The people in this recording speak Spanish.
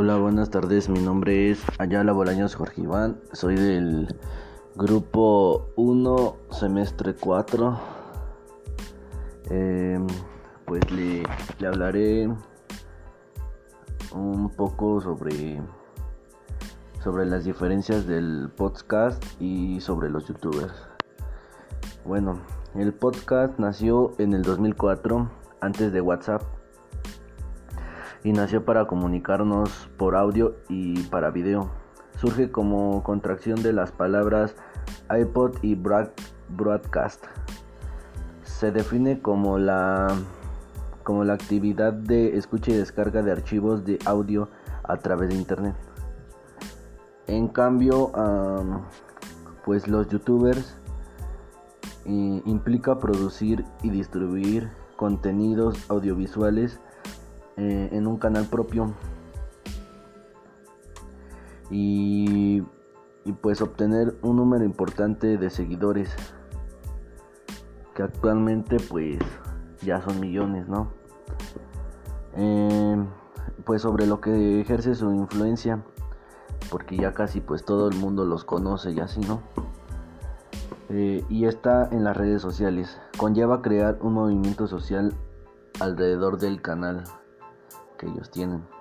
Hola, buenas tardes. Mi nombre es Ayala Bolaños Jorge Iván. Soy del grupo 1, semestre 4. Em, pues le, le hablaré un poco sobre, sobre las diferencias del podcast y sobre los youtubers. Bueno, el podcast nació en el 2004, antes de WhatsApp y nació para comunicarnos por audio y para video. Surge como contracción de las palabras iPod y broadcast. Se define como la como la actividad de escucha y descarga de archivos de audio a través de internet. En cambio, pues los youtubers implica producir y distribuir contenidos audiovisuales eh, en un canal propio. Y, pues obtener un número importante de seguidores que actualmente pues ya son millones no eh, pues sobre lo que ejerce su influencia porque ya casi pues todo el mundo los conoce y así no eh, y está en las redes sociales. Conlleva crear un movimiento social alrededor del canal que ellos tienen.